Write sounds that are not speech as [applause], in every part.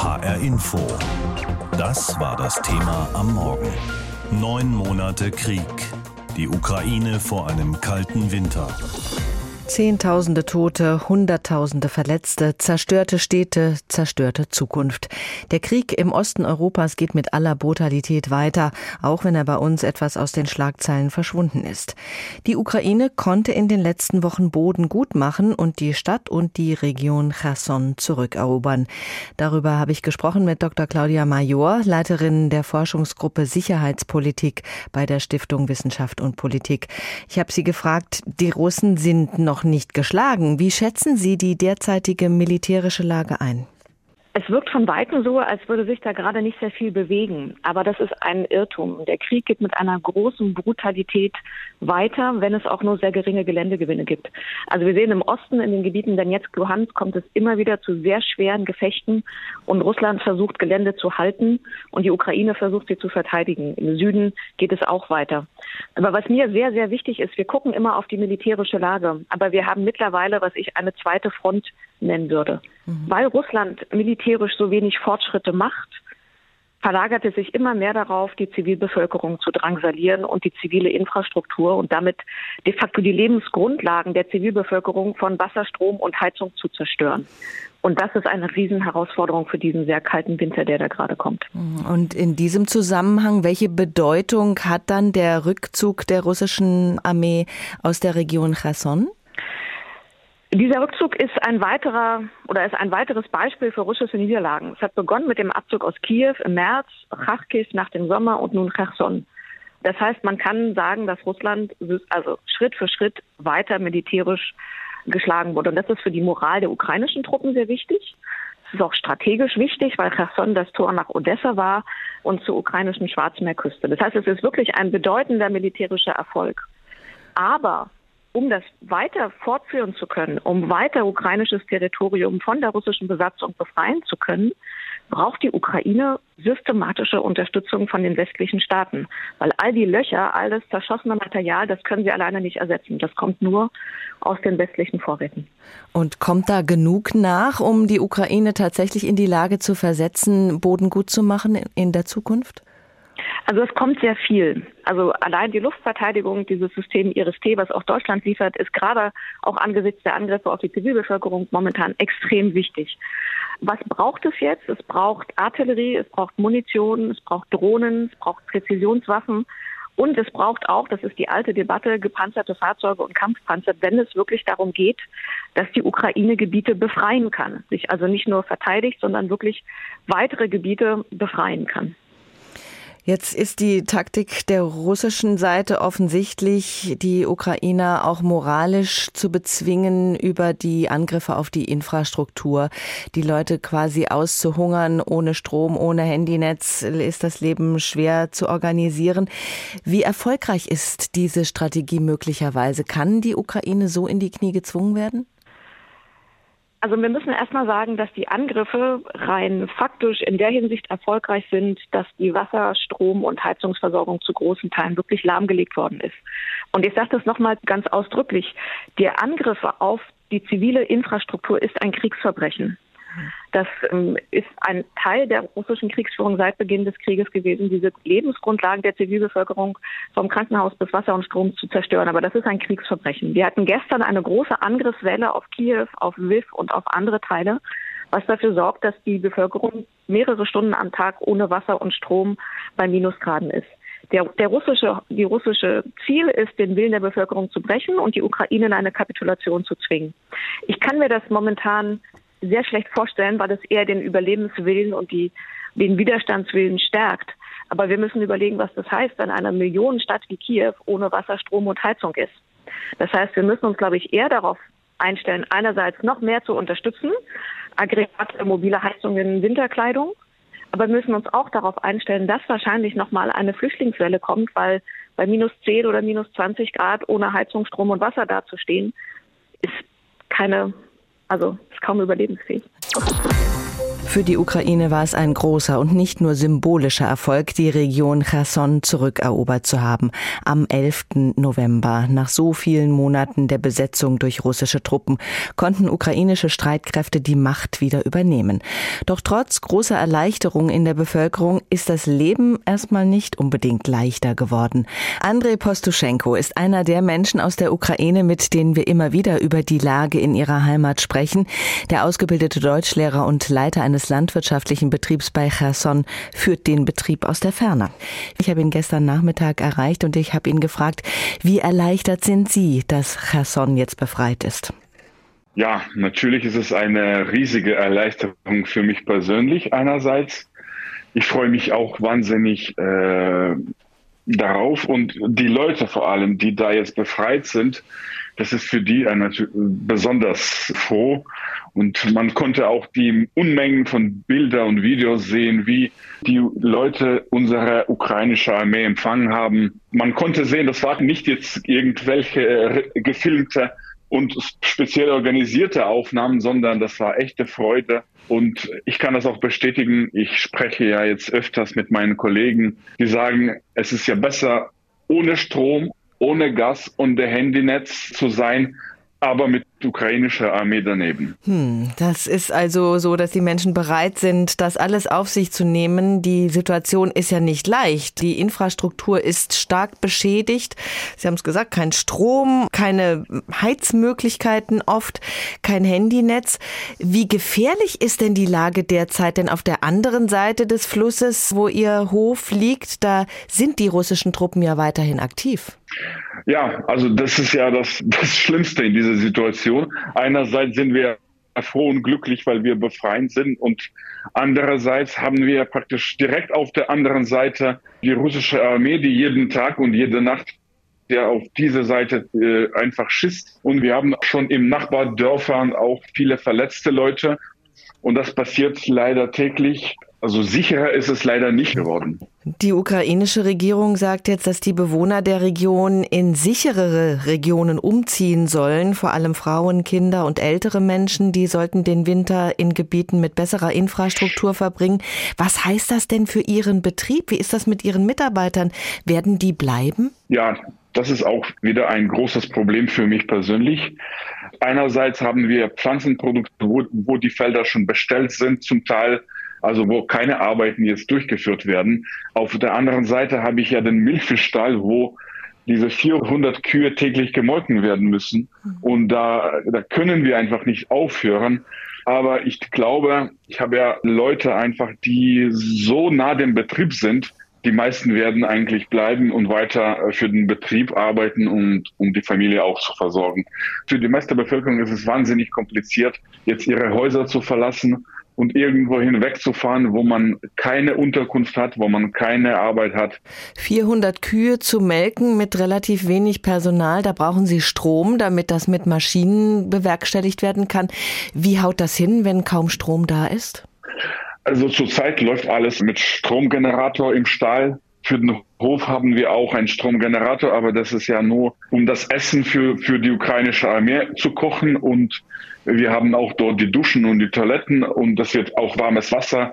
HR Info. Das war das Thema am Morgen. Neun Monate Krieg. Die Ukraine vor einem kalten Winter. Zehntausende Tote, Hunderttausende Verletzte, zerstörte Städte, zerstörte Zukunft. Der Krieg im Osten Europas geht mit aller Brutalität weiter, auch wenn er bei uns etwas aus den Schlagzeilen verschwunden ist. Die Ukraine konnte in den letzten Wochen Boden gut machen und die Stadt und die Region Cherson zurückerobern. Darüber habe ich gesprochen mit Dr. Claudia Major, Leiterin der Forschungsgruppe Sicherheitspolitik bei der Stiftung Wissenschaft und Politik. Ich habe sie gefragt, die Russen sind noch noch nicht geschlagen. Wie schätzen Sie die derzeitige militärische Lage ein? Es wirkt von Weitem so, als würde sich da gerade nicht sehr viel bewegen. Aber das ist ein Irrtum. Der Krieg geht mit einer großen Brutalität weiter, wenn es auch nur sehr geringe Geländegewinne gibt. Also wir sehen im Osten, in den Gebieten Donetsk, Luhansk, kommt es immer wieder zu sehr schweren Gefechten. Und Russland versucht, Gelände zu halten und die Ukraine versucht, sie zu verteidigen. Im Süden geht es auch weiter. Aber was mir sehr, sehr wichtig ist, wir gucken immer auf die militärische Lage. Aber wir haben mittlerweile, was ich eine zweite Front nennen würde. Mhm. Weil Russland militärisch so wenig Fortschritte macht, verlagert es sich immer mehr darauf, die Zivilbevölkerung zu drangsalieren und die zivile Infrastruktur und damit de facto die Lebensgrundlagen der Zivilbevölkerung von Wasser, Strom und Heizung zu zerstören. Und das ist eine Riesenherausforderung für diesen sehr kalten Winter, der da gerade kommt. Und in diesem Zusammenhang, welche Bedeutung hat dann der Rückzug der russischen Armee aus der Region Cherson? Dieser Rückzug ist ein weiterer oder ist ein weiteres Beispiel für russische Niederlagen. Es hat begonnen mit dem Abzug aus Kiew im März, Kharkiv nach dem Sommer und nun Cherson. Das heißt, man kann sagen, dass Russland also Schritt für Schritt weiter militärisch geschlagen wurde. Und das ist für die Moral der ukrainischen Truppen sehr wichtig. Es ist auch strategisch wichtig, weil Cherson das Tor nach Odessa war und zur ukrainischen Schwarzmeerküste. Das heißt, es ist wirklich ein bedeutender militärischer Erfolg. Aber um das weiter fortführen zu können, um weiter ukrainisches Territorium von der russischen Besatzung befreien zu können, braucht die Ukraine systematische Unterstützung von den westlichen Staaten. Weil all die Löcher, all das zerschossene Material, das können sie alleine nicht ersetzen. Das kommt nur aus den westlichen Vorräten. Und kommt da genug nach, um die Ukraine tatsächlich in die Lage zu versetzen, Boden gut zu machen in der Zukunft? Also es kommt sehr viel. Also allein die Luftverteidigung, dieses System IRIS-T, was auch Deutschland liefert, ist gerade auch angesichts der Angriffe auf die Zivilbevölkerung momentan extrem wichtig. Was braucht es jetzt? Es braucht Artillerie, es braucht Munition, es braucht Drohnen, es braucht Präzisionswaffen. Und es braucht auch, das ist die alte Debatte, gepanzerte Fahrzeuge und Kampfpanzer, wenn es wirklich darum geht, dass die Ukraine Gebiete befreien kann. Sich also nicht nur verteidigt, sondern wirklich weitere Gebiete befreien kann. Jetzt ist die Taktik der russischen Seite offensichtlich, die Ukrainer auch moralisch zu bezwingen über die Angriffe auf die Infrastruktur, die Leute quasi auszuhungern. Ohne Strom, ohne Handynetz ist das Leben schwer zu organisieren. Wie erfolgreich ist diese Strategie möglicherweise? Kann die Ukraine so in die Knie gezwungen werden? Also wir müssen erstmal sagen, dass die Angriffe rein faktisch in der Hinsicht erfolgreich sind, dass die Wasser-, Strom- und Heizungsversorgung zu großen Teilen wirklich lahmgelegt worden ist. Und ich sage das nochmal ganz ausdrücklich. Der Angriff auf die zivile Infrastruktur ist ein Kriegsverbrechen. Das ähm, ist ein Teil der russischen Kriegsführung seit Beginn des Krieges gewesen, diese Lebensgrundlagen der Zivilbevölkerung vom Krankenhaus bis Wasser und Strom zu zerstören. Aber das ist ein Kriegsverbrechen. Wir hatten gestern eine große Angriffswelle auf Kiew, auf Lviv und auf andere Teile, was dafür sorgt, dass die Bevölkerung mehrere Stunden am Tag ohne Wasser und Strom bei Minusgraden ist. Der, der russische, die russische Ziel ist, den Willen der Bevölkerung zu brechen und die Ukraine in eine Kapitulation zu zwingen. Ich kann mir das momentan sehr schlecht vorstellen, weil es eher den Überlebenswillen und die, den Widerstandswillen stärkt. Aber wir müssen überlegen, was das heißt, wenn eine Millionenstadt wie Kiew ohne Wasser, Strom und Heizung ist. Das heißt, wir müssen uns, glaube ich, eher darauf einstellen, einerseits noch mehr zu unterstützen, Aggregate, mobile Heizungen, Winterkleidung, aber wir müssen uns auch darauf einstellen, dass wahrscheinlich nochmal eine Flüchtlingswelle kommt, weil bei minus 10 oder minus 20 Grad ohne Heizung, Strom und Wasser dazustehen, ist keine also ist kaum überlebensfähig. Für die Ukraine war es ein großer und nicht nur symbolischer Erfolg, die Region Cherson zurückerobert zu haben. Am 11. November, nach so vielen Monaten der Besetzung durch russische Truppen, konnten ukrainische Streitkräfte die Macht wieder übernehmen. Doch trotz großer Erleichterung in der Bevölkerung ist das Leben erstmal nicht unbedingt leichter geworden. Andrei Postuschenko ist einer der Menschen aus der Ukraine, mit denen wir immer wieder über die Lage in ihrer Heimat sprechen. Der ausgebildete Deutschlehrer und Leiter eines eines landwirtschaftlichen Betriebs bei Cherson führt den Betrieb aus der Ferne. Ich habe ihn gestern Nachmittag erreicht und ich habe ihn gefragt, wie erleichtert sind Sie, dass Cherson jetzt befreit ist? Ja, natürlich ist es eine riesige Erleichterung für mich persönlich einerseits. Ich freue mich auch wahnsinnig äh, darauf und die Leute vor allem, die da jetzt befreit sind, das ist für die ein, besonders froh. Und man konnte auch die Unmengen von Bilder und Videos sehen, wie die Leute unsere ukrainische Armee empfangen haben. Man konnte sehen, das waren nicht jetzt irgendwelche gefilmte und speziell organisierte Aufnahmen, sondern das war echte Freude. Und ich kann das auch bestätigen. Ich spreche ja jetzt öfters mit meinen Kollegen, die sagen, es ist ja besser ohne Strom ohne Gas und Handynetz zu sein, aber mit ukrainischer Armee daneben. Hm, das ist also so, dass die Menschen bereit sind, das alles auf sich zu nehmen. Die Situation ist ja nicht leicht. Die Infrastruktur ist stark beschädigt. Sie haben es gesagt, kein Strom, keine Heizmöglichkeiten oft, kein Handynetz. Wie gefährlich ist denn die Lage derzeit? Denn auf der anderen Seite des Flusses, wo Ihr Hof liegt, da sind die russischen Truppen ja weiterhin aktiv. Ja, also das ist ja das, [laughs] das Schlimmste in dieser Situation. Einerseits sind wir froh und glücklich, weil wir befreiend sind und andererseits haben wir praktisch direkt auf der anderen Seite die russische Armee, die jeden Tag und jede Nacht der auf diese Seite äh, einfach schießt. Und wir haben schon im Nachbardörfern auch viele verletzte Leute. Und das passiert leider täglich. Also sicherer ist es leider nicht geworden. Die ukrainische Regierung sagt jetzt, dass die Bewohner der Region in sicherere Regionen umziehen sollen, vor allem Frauen, Kinder und ältere Menschen, die sollten den Winter in Gebieten mit besserer Infrastruktur verbringen. Was heißt das denn für Ihren Betrieb? Wie ist das mit Ihren Mitarbeitern? Werden die bleiben? Ja, das ist auch wieder ein großes Problem für mich persönlich. Einerseits haben wir Pflanzenprodukte, wo, wo die Felder schon bestellt sind, zum Teil also wo keine Arbeiten jetzt durchgeführt werden. Auf der anderen Seite habe ich ja den Milchfischstall, wo diese 400 Kühe täglich gemolken werden müssen. Und da, da können wir einfach nicht aufhören. Aber ich glaube, ich habe ja Leute einfach, die so nah dem Betrieb sind, die meisten werden eigentlich bleiben und weiter für den Betrieb arbeiten und um die Familie auch zu versorgen. Für die meiste Bevölkerung ist es wahnsinnig kompliziert, jetzt ihre Häuser zu verlassen und irgendwo hinwegzufahren, wo man keine Unterkunft hat, wo man keine Arbeit hat. 400 Kühe zu melken mit relativ wenig Personal, da brauchen Sie Strom, damit das mit Maschinen bewerkstelligt werden kann. Wie haut das hin, wenn kaum Strom da ist? Also zurzeit läuft alles mit Stromgenerator im Stall. Für den Hof haben wir auch einen Stromgenerator, aber das ist ja nur, um das Essen für, für die ukrainische Armee zu kochen und wir haben auch dort die Duschen und die Toiletten und das wird auch warmes Wasser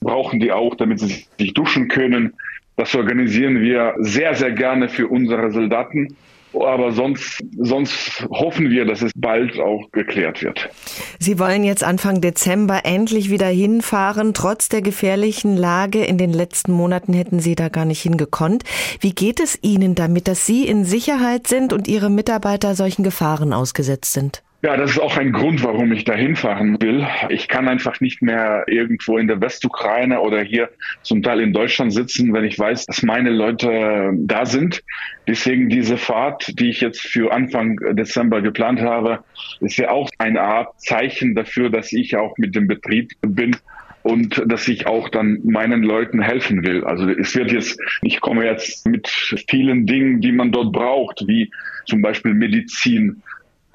brauchen die auch, damit sie sich duschen können. Das organisieren wir sehr, sehr gerne für unsere Soldaten. Aber sonst, sonst hoffen wir, dass es bald auch geklärt wird. Sie wollen jetzt Anfang Dezember endlich wieder hinfahren, trotz der gefährlichen Lage. In den letzten Monaten hätten Sie da gar nicht hingekonnt. Wie geht es Ihnen damit, dass Sie in Sicherheit sind und Ihre Mitarbeiter solchen Gefahren ausgesetzt sind? Ja, das ist auch ein Grund, warum ich da hinfahren will. Ich kann einfach nicht mehr irgendwo in der Westukraine oder hier zum Teil in Deutschland sitzen, wenn ich weiß, dass meine Leute da sind. Deswegen diese Fahrt, die ich jetzt für Anfang Dezember geplant habe, ist ja auch eine Art Zeichen dafür, dass ich auch mit dem Betrieb bin und dass ich auch dann meinen Leuten helfen will. Also es wird jetzt, ich komme jetzt mit vielen Dingen, die man dort braucht, wie zum Beispiel Medizin,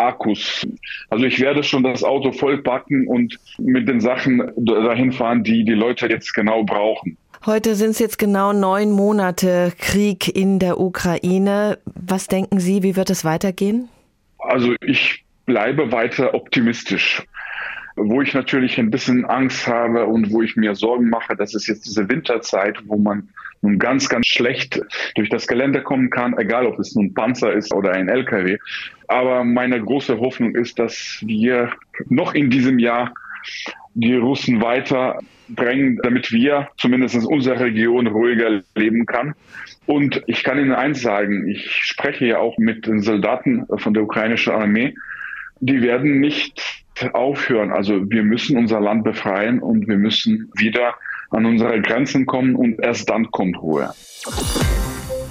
Akkus. Also ich werde schon das Auto vollpacken und mit den Sachen dahin fahren, die die Leute jetzt genau brauchen. Heute sind es jetzt genau neun Monate Krieg in der Ukraine. Was denken Sie, wie wird es weitergehen? Also ich bleibe weiter optimistisch. Wo ich natürlich ein bisschen Angst habe und wo ich mir Sorgen mache, das ist jetzt diese Winterzeit, wo man nun ganz, ganz schlecht durch das Gelände kommen kann, egal ob es nun Panzer ist oder ein LKW. Aber meine große Hoffnung ist, dass wir noch in diesem Jahr die Russen weiter drängen, damit wir zumindest in unserer Region ruhiger leben kann. Und ich kann Ihnen eins sagen, ich spreche ja auch mit den Soldaten von der ukrainischen Armee, die werden nicht aufhören. Also wir müssen unser Land befreien und wir müssen wieder an unsere Grenzen kommen und erst dann kommt Ruhe.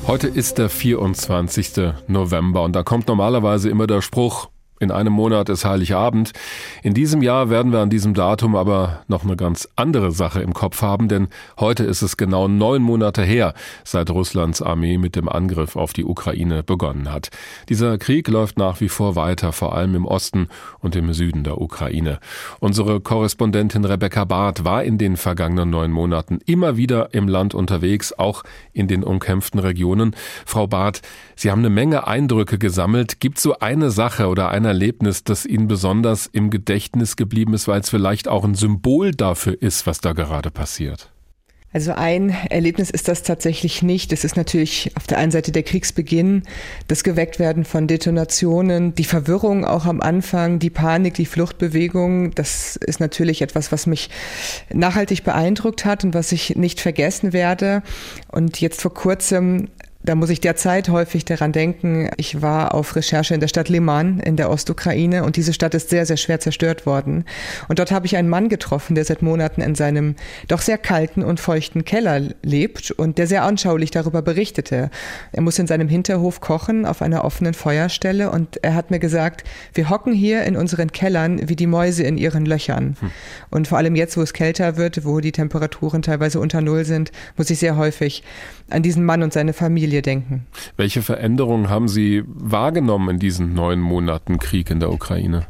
Heute ist der 24. November und da kommt normalerweise immer der Spruch, in einem Monat ist Heiligabend. In diesem Jahr werden wir an diesem Datum aber noch eine ganz andere Sache im Kopf haben, denn heute ist es genau neun Monate her, seit Russlands Armee mit dem Angriff auf die Ukraine begonnen hat. Dieser Krieg läuft nach wie vor weiter, vor allem im Osten und im Süden der Ukraine. Unsere Korrespondentin Rebecca Barth war in den vergangenen neun Monaten immer wieder im Land unterwegs, auch in den umkämpften Regionen. Frau Barth, Sie haben eine Menge Eindrücke gesammelt. Gibt so eine Sache oder eine Erlebnis, das Ihnen besonders im Gedächtnis geblieben ist, weil es vielleicht auch ein Symbol dafür ist, was da gerade passiert? Also ein Erlebnis ist das tatsächlich nicht. Es ist natürlich auf der einen Seite der Kriegsbeginn, das Gewecktwerden von Detonationen, die Verwirrung auch am Anfang, die Panik, die Fluchtbewegung. Das ist natürlich etwas, was mich nachhaltig beeindruckt hat und was ich nicht vergessen werde. Und jetzt vor kurzem da muss ich derzeit häufig daran denken, ich war auf Recherche in der Stadt Liman in der Ostukraine und diese Stadt ist sehr, sehr schwer zerstört worden. Und dort habe ich einen Mann getroffen, der seit Monaten in seinem doch sehr kalten und feuchten Keller lebt und der sehr anschaulich darüber berichtete. Er muss in seinem Hinterhof kochen auf einer offenen Feuerstelle und er hat mir gesagt, wir hocken hier in unseren Kellern wie die Mäuse in ihren Löchern. Hm. Und vor allem jetzt, wo es kälter wird, wo die Temperaturen teilweise unter Null sind, muss ich sehr häufig an diesen Mann und seine Familie denken. Welche Veränderungen haben Sie wahrgenommen in diesen neun Monaten Krieg in der Ukraine?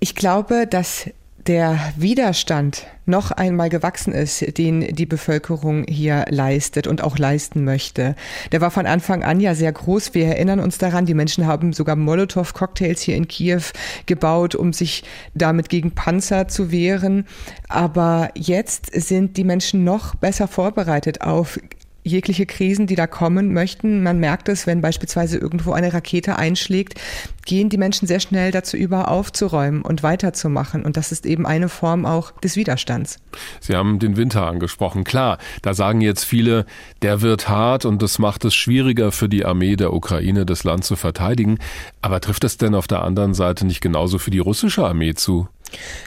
Ich glaube, dass der Widerstand noch einmal gewachsen ist, den die Bevölkerung hier leistet und auch leisten möchte. Der war von Anfang an ja sehr groß. Wir erinnern uns daran, die Menschen haben sogar Molotow-Cocktails hier in Kiew gebaut, um sich damit gegen Panzer zu wehren. Aber jetzt sind die Menschen noch besser vorbereitet auf jegliche Krisen, die da kommen möchten. Man merkt es, wenn beispielsweise irgendwo eine Rakete einschlägt, gehen die Menschen sehr schnell dazu über, aufzuräumen und weiterzumachen. Und das ist eben eine Form auch des Widerstands. Sie haben den Winter angesprochen. Klar, da sagen jetzt viele, der wird hart und das macht es schwieriger für die Armee der Ukraine, das Land zu verteidigen. Aber trifft es denn auf der anderen Seite nicht genauso für die russische Armee zu?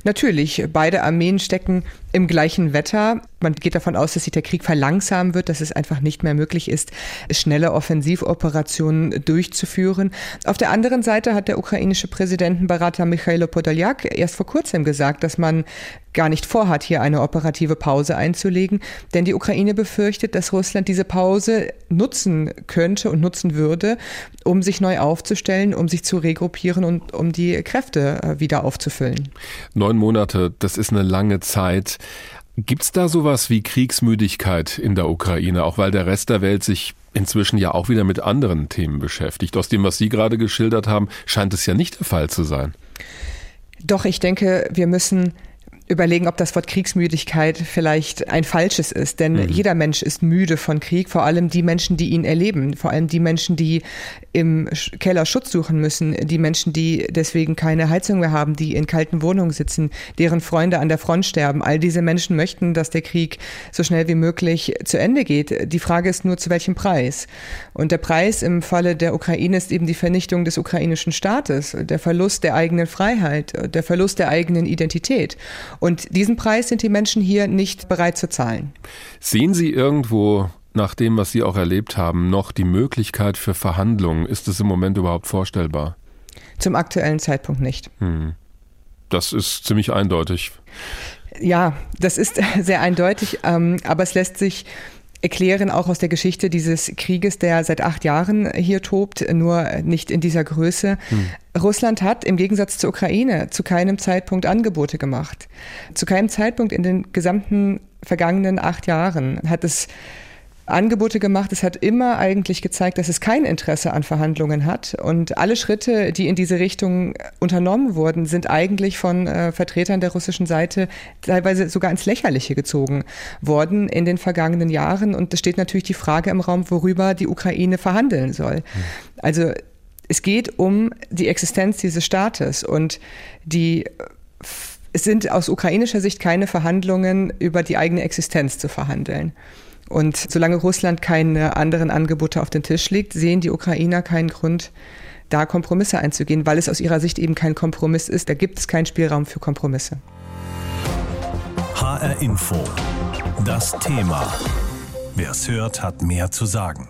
Natürlich, beide Armeen stecken im gleichen Wetter. Man geht davon aus, dass sich der Krieg verlangsamen wird, dass es einfach nicht mehr möglich ist, schnelle Offensivoperationen durchzuführen. Auf der anderen Seite hat der ukrainische Präsidentenberater Michailo Podolyak erst vor kurzem gesagt, dass man gar nicht vorhat, hier eine operative Pause einzulegen, denn die Ukraine befürchtet, dass Russland diese Pause nutzen könnte und nutzen würde, um sich neu aufzustellen, um sich zu regruppieren und um die Kräfte äh, wieder aufzufüllen. Neun Monate, das ist eine lange Zeit. Gibt es da sowas wie Kriegsmüdigkeit in der Ukraine, auch weil der Rest der Welt sich inzwischen ja auch wieder mit anderen Themen beschäftigt? Aus dem, was Sie gerade geschildert haben, scheint es ja nicht der Fall zu sein. Doch, ich denke, wir müssen überlegen, ob das Wort Kriegsmüdigkeit vielleicht ein falsches ist. Denn mhm. jeder Mensch ist müde von Krieg, vor allem die Menschen, die ihn erleben, vor allem die Menschen, die im Keller Schutz suchen müssen, die Menschen, die deswegen keine Heizung mehr haben, die in kalten Wohnungen sitzen, deren Freunde an der Front sterben. All diese Menschen möchten, dass der Krieg so schnell wie möglich zu Ende geht. Die Frage ist nur, zu welchem Preis. Und der Preis im Falle der Ukraine ist eben die Vernichtung des ukrainischen Staates, der Verlust der eigenen Freiheit, der Verlust der eigenen Identität. Und diesen Preis sind die Menschen hier nicht bereit zu zahlen. Sehen Sie irgendwo nach dem, was Sie auch erlebt haben, noch die Möglichkeit für Verhandlungen? Ist es im Moment überhaupt vorstellbar? Zum aktuellen Zeitpunkt nicht. Hm. Das ist ziemlich eindeutig. Ja, das ist [laughs] sehr eindeutig, ähm, aber es lässt sich erklären, auch aus der Geschichte dieses Krieges, der seit acht Jahren hier tobt, nur nicht in dieser Größe. Hm. Russland hat im Gegensatz zur Ukraine zu keinem Zeitpunkt Angebote gemacht. Zu keinem Zeitpunkt in den gesamten vergangenen acht Jahren hat es Angebote gemacht. Es hat immer eigentlich gezeigt, dass es kein Interesse an Verhandlungen hat. Und alle Schritte, die in diese Richtung unternommen wurden, sind eigentlich von äh, Vertretern der russischen Seite teilweise sogar ins Lächerliche gezogen worden in den vergangenen Jahren. Und es steht natürlich die Frage im Raum, worüber die Ukraine verhandeln soll. Also es geht um die Existenz dieses Staates und die es sind aus ukrainischer Sicht keine Verhandlungen über die eigene Existenz zu verhandeln. Und solange Russland keine anderen Angebote auf den Tisch legt, sehen die Ukrainer keinen Grund, da Kompromisse einzugehen, weil es aus ihrer Sicht eben kein Kompromiss ist. Da gibt es keinen Spielraum für Kompromisse. HR Info. Das Thema. Wer es hört, hat mehr zu sagen.